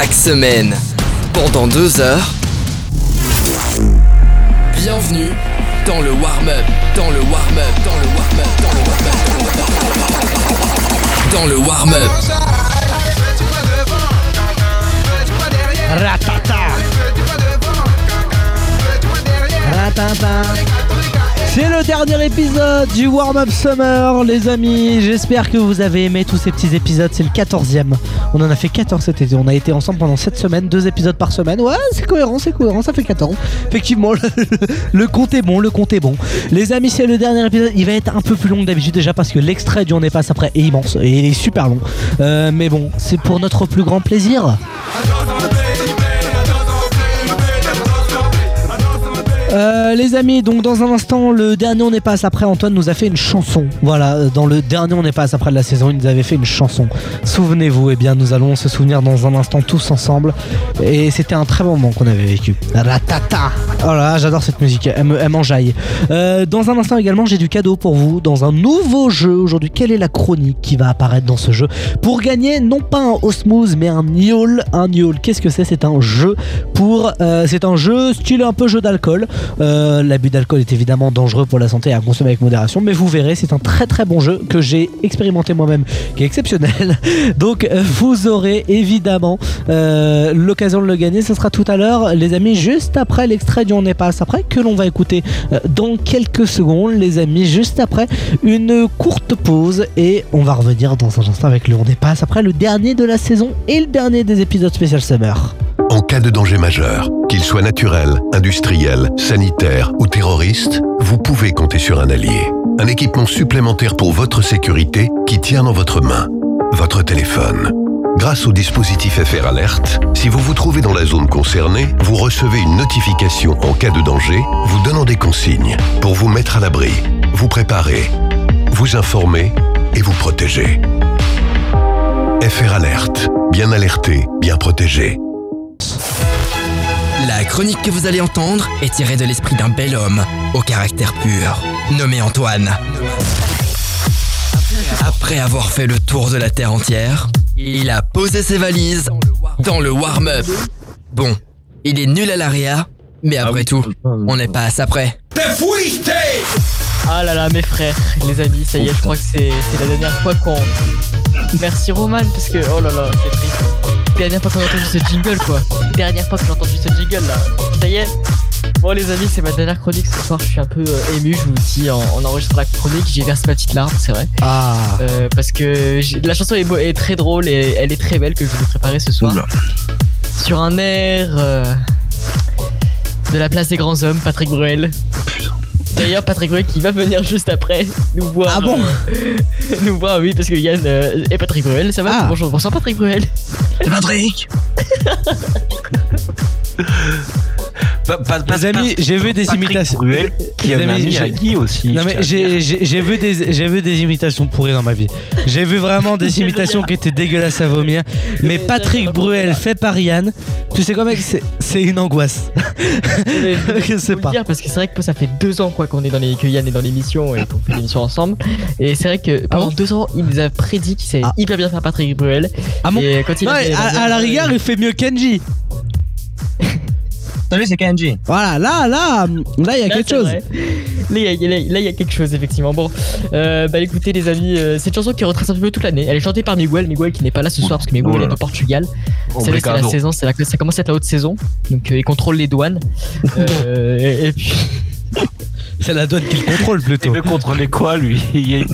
chaque semaine, pendant deux heures. Bienvenue dans le warm-up, dans le warm-up, dans le warm-up, dans le warm-up, dans le warm-up. Dans le warm-up. Ratata. Ratata. C'est le dernier épisode du Warm Up Summer, les amis. J'espère que vous avez aimé tous ces petits épisodes. C'est le 14e. On en a fait 14 cet été. On a été ensemble pendant 7 semaines, deux épisodes par semaine. Ouais, c'est cohérent, c'est cohérent. Ça fait 14. Effectivement, le, le compte est bon, le compte est bon. Les amis, c'est le dernier épisode. Il va être un peu plus long que d'habitude déjà parce que l'extrait du On est passe après est immense et il est super long. Euh, mais bon, c'est pour notre plus grand plaisir. Euh, les amis, donc dans un instant, le dernier On n'est pas après, Antoine nous a fait une chanson. Voilà, euh, dans le dernier On n'est pas après de la saison, il nous avait fait une chanson. Souvenez-vous, eh bien, nous allons se souvenir dans un instant tous ensemble. Et c'était un très bon moment qu'on avait vécu. Ratata Oh là j'adore cette musique, elle. Euh, dans un instant également, j'ai du cadeau pour vous dans un nouveau jeu aujourd'hui. Quelle est la chronique qui va apparaître dans ce jeu Pour gagner, non pas un Osmose, mais un Niol. Un Niol, qu'est-ce que c'est? C'est un jeu pour. c'est un jeu style un peu jeu d'alcool. Euh, L'abus d'alcool est évidemment dangereux pour la santé à consommer avec modération, mais vous verrez, c'est un très très bon jeu que j'ai expérimenté moi-même, qui est exceptionnel. Donc euh, vous aurez évidemment euh, l'occasion de le gagner. Ce sera tout à l'heure, les amis, juste après l'extrait du On n'est pas après, que l'on va écouter dans quelques secondes, les amis, juste après une courte pause et on va revenir dans un instant avec le On n'est pas après, le dernier de la saison et le dernier des épisodes spécial Summer. En cas de danger majeur, qu'il soit naturel, industriel, sanitaire ou terroriste, vous pouvez compter sur un allié. Un équipement supplémentaire pour votre sécurité qui tient dans votre main, votre téléphone. Grâce au dispositif FR Alert, si vous vous trouvez dans la zone concernée, vous recevez une notification en cas de danger, vous donnant des consignes pour vous mettre à l'abri, vous préparer, vous informer et vous protéger. FR Alert, bien alerté, bien protégé. La chronique que vous allez entendre est tirée de l'esprit d'un bel homme au caractère pur, nommé Antoine. Après avoir fait le tour de la Terre entière, il a posé ses valises dans le warm-up. Bon, il est nul à l'aria, mais après tout, on n'est pas à ça près. Ah là là, mes frères, les amis, ça y est, je crois que c'est c'est la dernière fois qu'on. Merci Roman, parce que oh là là, c'est triste. Dernière fois qu'on a entendu ce jingle, quoi. Dernière fois que j'ai entendu ce jingle là. Ça y est. Bon, les amis, c'est ma dernière chronique ce soir. Je suis un peu euh, ému, je vous le dis, en, en enregistrant la chronique. J'ai versé ma petite larme, c'est vrai. Ah Euh, parce que la chanson est, beau- est très drôle et elle est très belle que je vous ai préparée ce soir. Sur un air euh, de la place des grands hommes, Patrick Bruel. D'ailleurs, Patrick Bruel qui va venir juste après nous voir. Ah bon euh, Nous voir, oui, parce que Yann euh, et Patrick Bruel, ça va Ah. Bonjour, bonsoir Patrick Bruel. Patrick Les amis, j'ai vu des imitations. Bruel, qui Les a un amis, Guy aussi. Non mais j'ai vu des j'ai vu des imitations pourries dans ma vie. J'ai vu vraiment des imitations qui étaient dégueulasses à vomir. Mais Patrick Bruel fait par Yann, tu sais quoi mec, c'est c'est une angoisse. Je sais pas. dire parce que c'est vrai que ça fait deux ans quoi qu'on est dans les que Yann est dans l'émission et qu'on fait l'émission ensemble. Et c'est vrai que pendant bon deux ans, il nous a prédit qu'il savait Ah. hyper bien faire Patrick Bruel. Ah bon Et quand il fait à, à la rigueur, il fait mieux Kenji. Salut, c'est Kenji. Voilà, là, là, là, il y a Là, quelque chose. vrai. Là, il y, a- là, il y a quelque chose, effectivement. Bon, euh, bah écoutez, les amis, euh, c'est une chanson qui retrace un peu toute l'année. Elle est chantée par Miguel, Miguel qui n'est pas là ce soir parce que Miguel Oh est au Portugal. C'est là, c'est la saison, c'est la, ça commence à être la haute saison. Donc, euh, il contrôle les douanes. Euh, et, et puis, C'est la douane qui le contrôle Il plutôt. veut contrôler quoi, lui? Il est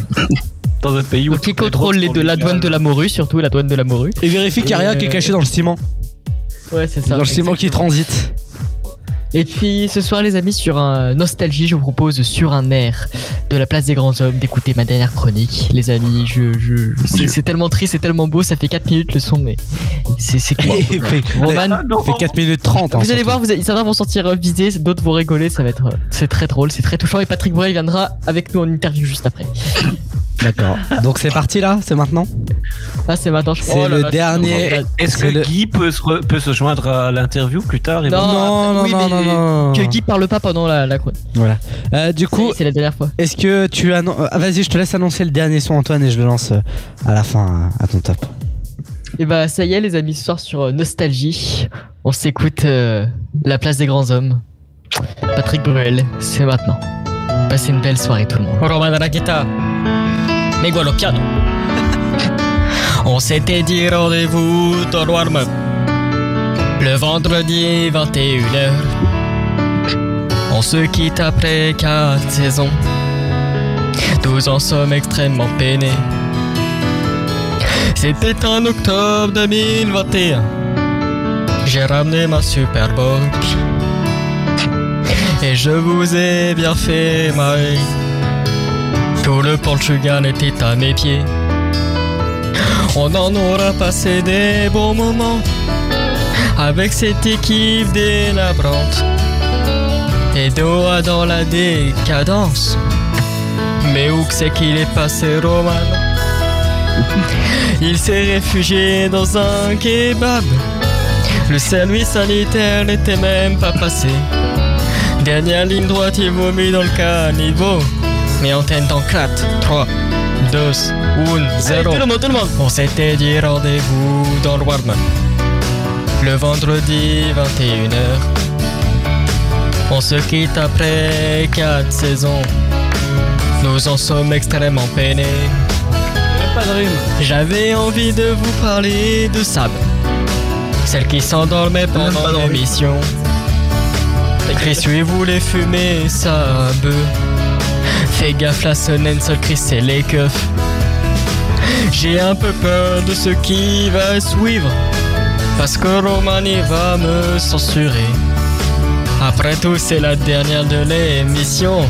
dans un pays où. donc il contrôle les, de la douane de la morue, surtout la douane de la morue. Et vérifie qu'il n'y a rien qui est caché dans le ciment. Ouais, c'est ça. Dans le ciment qui transite. Et puis ce soir, les amis, sur un nostalgie, je vous propose sur un air de la place des grands hommes d'écouter ma dernière chronique. Les amis, je, je, c'est, c'est tellement triste, c'est tellement beau, ça fait 4 minutes le son, mais c'est, c'est Roman, fait 4 minutes 30. hein, vous allez voir, vous allez, certains vont sortir euh, visés, d'autres vont rigoler, ça va être, c'est très drôle, c'est très touchant. Et Patrick Bruel viendra avec nous en interview juste après. D'accord. Donc c'est parti là, c'est maintenant? Ah, c'est maintenant, je C'est crois. Oh là le là, dernier- c'est- Est-ce C'est que le- Guy peut se, re- peut se joindre à l'interview plus tard et Non, Non, non, oui, non, mais non, non. Que Guy parle pas pendant la, la chronique. Voilà. Euh, du coup, C'est la dernière fois. est-ce que tu annonces. Ah, vas-y, je te laisse annoncer le dernier son, Antoine, et je le lance euh, à la fin, euh, à ton top. Et bah ça y est les amis, ce soir sur Nostalgie, on s'écoute euh, La place des grands hommes. Patrick Bruel, c'est maintenant. Passez une belle soirée tout le monde. La guitare. Miguel au piano. On s'était dit rendez-vous dans le warm-up. Le vendredi 21h. On se quitte après 4 saisons. Nous en sommes extrêmement peinés. C'était en octobre 2021. J'ai ramené ma Superbox. Et je vous ai bien fait marrer. Tout le Portugal était à mes pieds. On en aura passé des bons moments avec cette équipe délabrante. Et Doha dans la décadence. Mais où que c'est qu'il est passé, Roman? Il s'est réfugié dans un kebab. Le service sanitaire n'était même pas passé. Dernière ligne droite, il vomit dans le caniveau. Mais antenne dans 4, 3, 2, 1, 0. Tout le monde, tout le monde. On s'était dit rendez-vous dans le warm Le vendredi 21h. On se quitte après 4 saisons. Nous en sommes extrêmement peinés. J'avais envie de vous parler de Sab. Celle qui s'endormait pendant l'émission. Chris lui voulait fumer sa bœuf. Fais gaffe, la sonnette, seul Chris, c'est les keufs. J'ai un peu peur de ce qui va suivre. Parce que Romani va me censurer. Après tout, c'est la dernière de l'émission.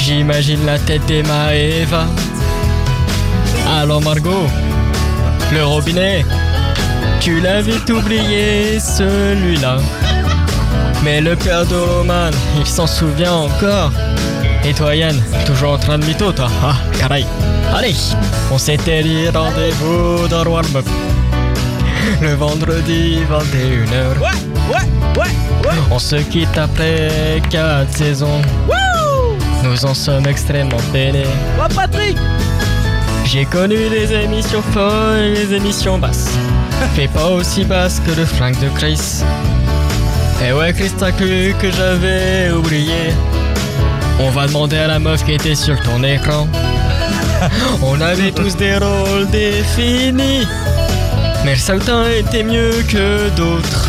J'imagine la tête d'Emma et Eva. Alors Margot, le robinet, tu l'as vite oublié celui-là. Mais le père de Roman, il s'en souvient encore. Et toi Yann, toujours en train de mytho toi Ah, caray. Allez, on s'était dit rendez-vous dans le warm-up. Le vendredi 21h. Ouais, ouais, ouais, ouais. On se quitte après 4 saisons. Nous en sommes extrêmement peinés. Ouais, Patrick. J'ai connu les émissions folles et les émissions basses. Mais pas aussi basses que le flingue de Chris. Et ouais, Chris, t'as cru que j'avais oublié? On va demander à la meuf qui était sur ton écran. On avait tous des rôles définis. Mais certains étaient mieux que d'autres.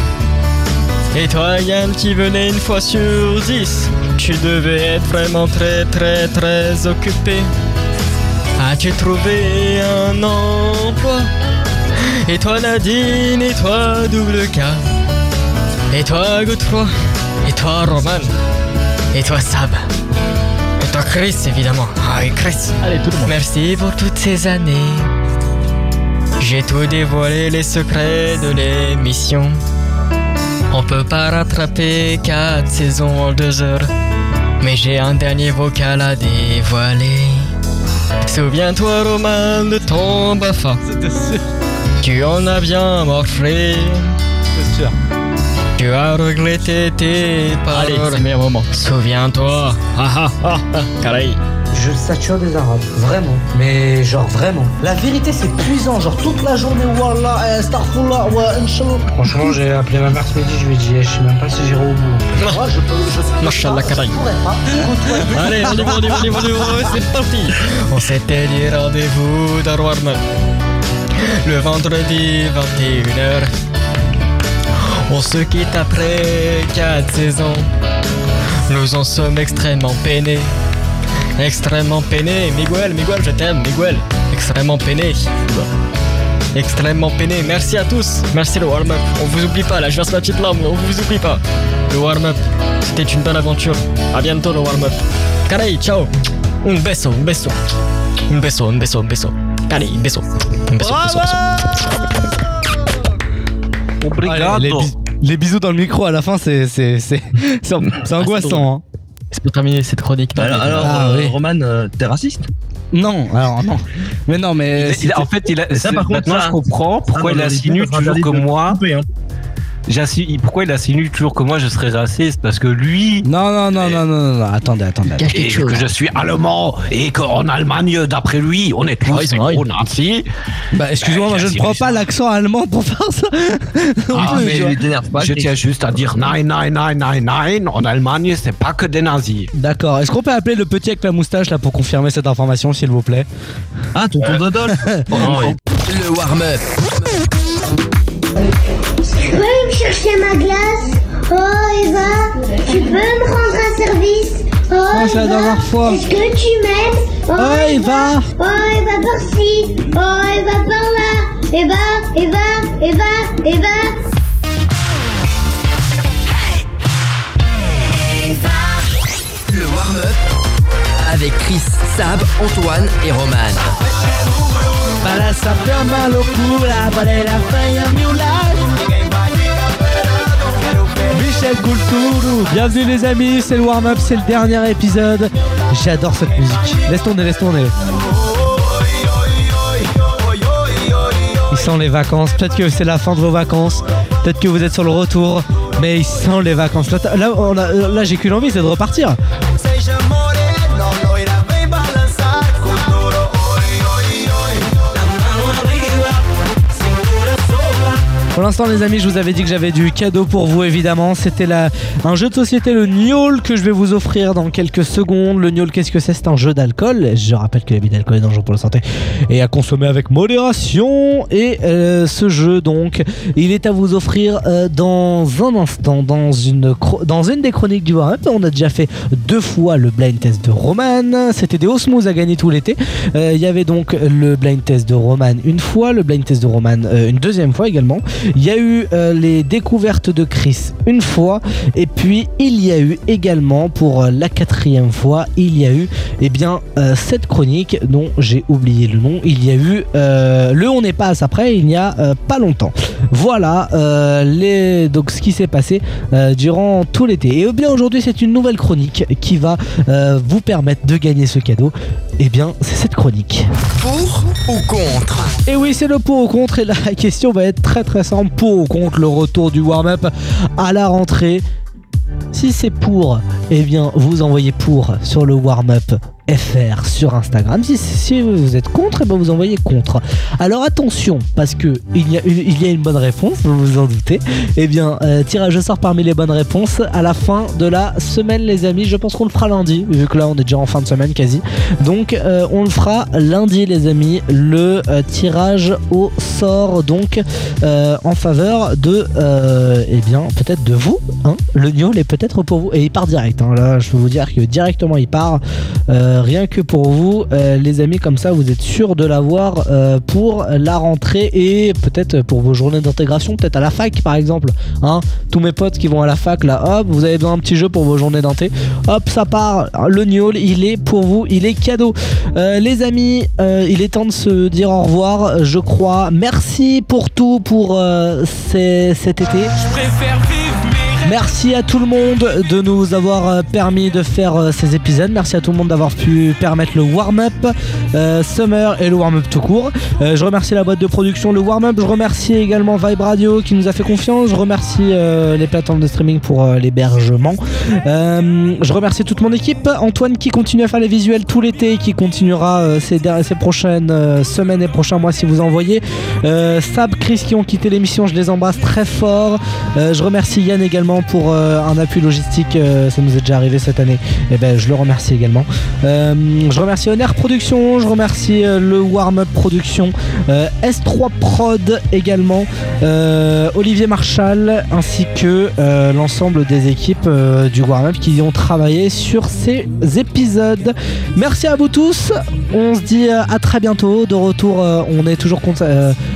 Et toi, Yann, qui venais une fois sur dix, tu devais être vraiment très, très, très occupé. As-tu trouvé un emploi? Et toi, Nadine, et toi, double K? Et toi, Godefroy. Et toi, Roman? Et toi, Sab? Chris, évidemment. Ah oui, Chris. Allez, tout le monde. Merci pour toutes ces années. J'ai tout dévoilé les secrets de l'émission. On peut pas rattraper quatre saisons en deux heures. Mais j'ai un dernier vocal à dévoiler. Souviens-toi, Roman, de ton bafa. C'était sûr. Tu en as bien morflé. C'était sûr. Tu as regretté tes Allez, c'est paroles. le meilleur moment. Souviens-toi. Ah ah ah ah. Caray. Je sature des arabes, vraiment. Mais genre vraiment. La vérité c'est puissant, genre toute la journée, wallah, eh, astaghfirullah, wa inshallah. Franchement, j'ai appelé ma mère ce midi, je lui ai dit, eh, je sais même pas si j'irai au bout. Moi, je peux, je pas. Côtoyer- Allez, on y va, on y va, on y va, on y va, c'est parti On s'était dit rendez-vous dans warm-up. Le vendredi 21h. On se quitte après 4 saisons. Nous en sommes extrêmement peinés. Extrêmement peinés. Miguel, Miguel, je t'aime, Miguel. Extrêmement peiné. Extrêmement peiné. Merci à tous. Merci le warm-up. On vous oublie pas, là, je verse ma petite larme, on vous oublie pas. Le warm-up, c'était une bonne aventure. À bientôt le warm-up. Caray, ciao. Un beso, un beso. Un beso, un beso, un beso. Beso. Un beso, un beso, un beso. Obrigado. les, bis- les bisous dans le micro à la fin, c'est c'est c'est c'est c'est angoissant. Hein. C'est pour terminer cette chronique. non, Alors, Ah, euh, oui. Roman, euh, t'es raciste Non, alors non. Mais non, mais Il a- il a- en fait, il a, Ça, par contre, maintenant ça- je comprends pourquoi Ah, il insinue toujours de moi. couper, hein. Pourquoi il insinue toujours que moi je serais raciste? Parce que lui. Non, non, non, non, non, non, non, attendez, attendez. Cache Et que je suis allemand et qu'en Allemagne, d'après lui, on est tous Ah, raison. nazis. Bah, excuse-moi, moi je ne prends pas l'accent allemand pour faire ça. Ah, mais. Je tiens juste à dire nein, nein, nein, nein, nein. En Allemagne, c'est pas que des nazis. D'accord, est-ce qu'on peut appeler le petit avec la moustache là pour confirmer cette information, s'il vous plaît? Ah, tonton Dodol. Le warm-up. Tu peux me chercher ma glace Oh Eva, tu peux me rendre un service Oh, Oh, c'est la Eva, dernière fois. Est-ce que tu m'aimes Oh, Oh, Eva. Oh Eva par-ci Oh Eva par-là Eva, Eva, Eva, Eva Le warm-up. Avec Chris, Sab, Antoine et Roman. Michel bienvenue les amis, c'est le warm-up, c'est le dernier épisode. J'adore cette musique. Laisse tourner, laisse tourner. Il sent les vacances, peut-être que c'est la fin de vos vacances, peut-être que vous êtes sur le retour, mais il sent les vacances. Là, là, là, j'ai qu'une envie, c'est de repartir. L'instant, les amis, je vous avais dit que j'avais du cadeau pour vous, évidemment. C'était la- un jeu de société, le Niol, que je vais vous offrir dans quelques secondes. Le Niol, qu'est-ce que c'est? C'est un jeu d'alcool. Je rappelle que l'abus d'alcool est dangereux pour la santé et à consommer avec modération. Et euh, ce jeu, donc, il est à vous offrir euh, dans un instant, dans une, dans une des chroniques du Up. On a déjà fait deux fois le blind test de Roman. C'était des osmos à gagner tout l'été. Euh, Il y avait donc le blind test de Roman une fois, le blind test de Roman une deuxième fois également. Il y a eu euh, les découvertes de Chris une fois, et puis il y a eu également pour euh, la quatrième fois, il y a eu eh bien euh, cette chronique dont j'ai oublié le nom. Il y a eu le On n'est pas à ça près, il n'y a pas longtemps. Voilà les, donc ce qui s'est passé durant tout l'été. Et eh bien aujourd'hui c'est une nouvelle chronique qui va vous permettre de gagner ce cadeau. Et bien c'est cette chronique. Pour ou contre? Et oui, c'est le pour ou contre. Et la question va être très très simple. Pour ou contre le retour du warm-up à la rentrée. Si c'est pour, eh bien, vous envoyez pour sur le warm-up FR sur Instagram. Si, vous êtes contre, eh ben vous envoyez contre. Alors attention, parce que il y a une, bonne réponse, vous vous en doutez. Eh bien, euh, tirage au sort parmi les bonnes réponses à la fin de la semaine, les amis. Je pense qu'on le fera lundi, vu que là on est déjà en fin de semaine quasi. Donc euh, on le fera lundi, les amis, le euh, tirage au sort, donc en faveur de, eh bien, peut-être de vous. Hein le Niol est peut-être pour vous et il part direct. hein. Là, je peux vous dire que directement il part. Rien que pour vous, euh, les amis, comme ça, vous êtes sûr de l'avoir euh, pour la rentrée et peut-être pour vos journées d'intégration, peut-être à la fac par exemple. Hein Tous mes potes qui vont à la fac, là, hop, vous avez besoin d'un petit jeu pour vos journées d'inté. Hop, ça part. Le Niol, il est pour vous, il est cadeau. Euh, les amis, euh, il est temps de se dire au revoir, je crois. Merci pour tout pour euh, cet été. Merci à tout le monde de nous avoir euh, permis de faire euh, ces épisodes. Merci à tout le monde d'avoir pu permettre le warm-up euh, Summer et le warm-up tout court. Je remercie la boîte de production, le warm-up. Je remercie également Vibe Radio qui nous a fait confiance. Je remercie les plateformes de streaming pour l'hébergement. Je remercie toute mon équipe. Antoine qui continue à faire les visuels tout l'été qui continuera ces, ces prochaines semaines et prochains mois si vous envoyez. Sab, Chris qui ont quitté l'émission, je les embrasse très fort. Je remercie Yann également pour euh, un appui logistique, euh, ça nous est déjà arrivé cette année. Et ben je le remercie également. Euh, je remercie Honor Production, je remercie le Warm Up Production, euh, S3 Prod également, Olivier Marchal ainsi que l'ensemble des équipes du Warm Up qui ont travaillé sur ces épisodes. Merci à vous tous. On se dit à très bientôt. De retour, on est toujours cont-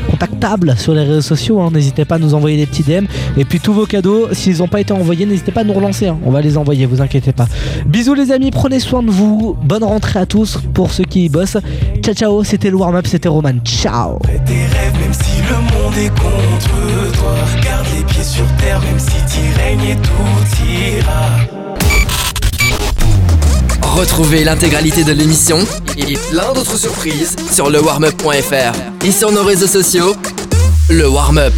contactable sur les réseaux sociaux. hein. N'hésitez pas à nous envoyer des petits DM. Et puis tous vos cadeaux, s'ils n'ont pas été envoyés, n'hésitez pas à nous relancer. hein. On va les envoyer, vous inquiétez pas. Bisous les amis, prenez soin de vous. Bonne rentrée à tous pour ceux qui y bossent. Ciao ciao, c'était le warm-up, c'était Roman. Ciao. tes rêves, même si le monde est contre toi. Garde les pieds sur terre, même si t'y règnes et tout ira. Retrouvez l'intégralité de l'émission et plein d'autres surprises sur lewarmup.fr et sur nos réseaux sociaux. Le Warm Up.